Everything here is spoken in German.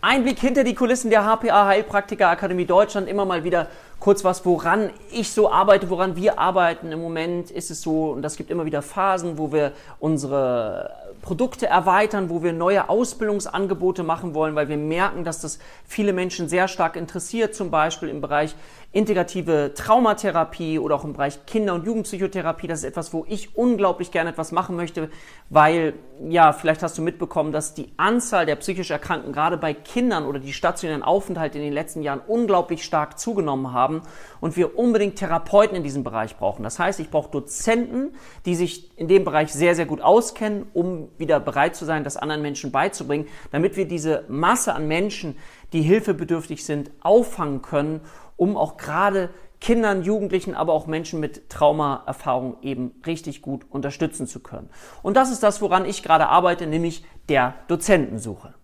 Ein Blick hinter die Kulissen der HPA Heilpraktiker Akademie Deutschland. Immer mal wieder kurz was, woran ich so arbeite, woran wir arbeiten. Im Moment ist es so, und das gibt immer wieder Phasen, wo wir unsere Produkte erweitern, wo wir neue Ausbildungsangebote machen wollen, weil wir merken, dass das viele Menschen sehr stark interessiert, zum Beispiel im Bereich integrative Traumatherapie oder auch im Bereich Kinder- und Jugendpsychotherapie. Das ist etwas, wo ich unglaublich gerne etwas machen möchte, weil, ja, vielleicht hast du mitbekommen, dass die Anzahl der psychisch Erkrankten gerade bei Kindern oder die stationären Aufenthalte in den letzten Jahren unglaublich stark zugenommen haben und wir unbedingt Therapeuten in diesem Bereich brauchen. Das heißt, ich brauche Dozenten, die sich in dem Bereich sehr, sehr gut auskennen, um wieder bereit zu sein, das anderen Menschen beizubringen, damit wir diese Masse an Menschen, die hilfebedürftig sind, auffangen können um auch gerade Kindern, Jugendlichen, aber auch Menschen mit Traumaerfahrung eben richtig gut unterstützen zu können. Und das ist das, woran ich gerade arbeite, nämlich der Dozentensuche.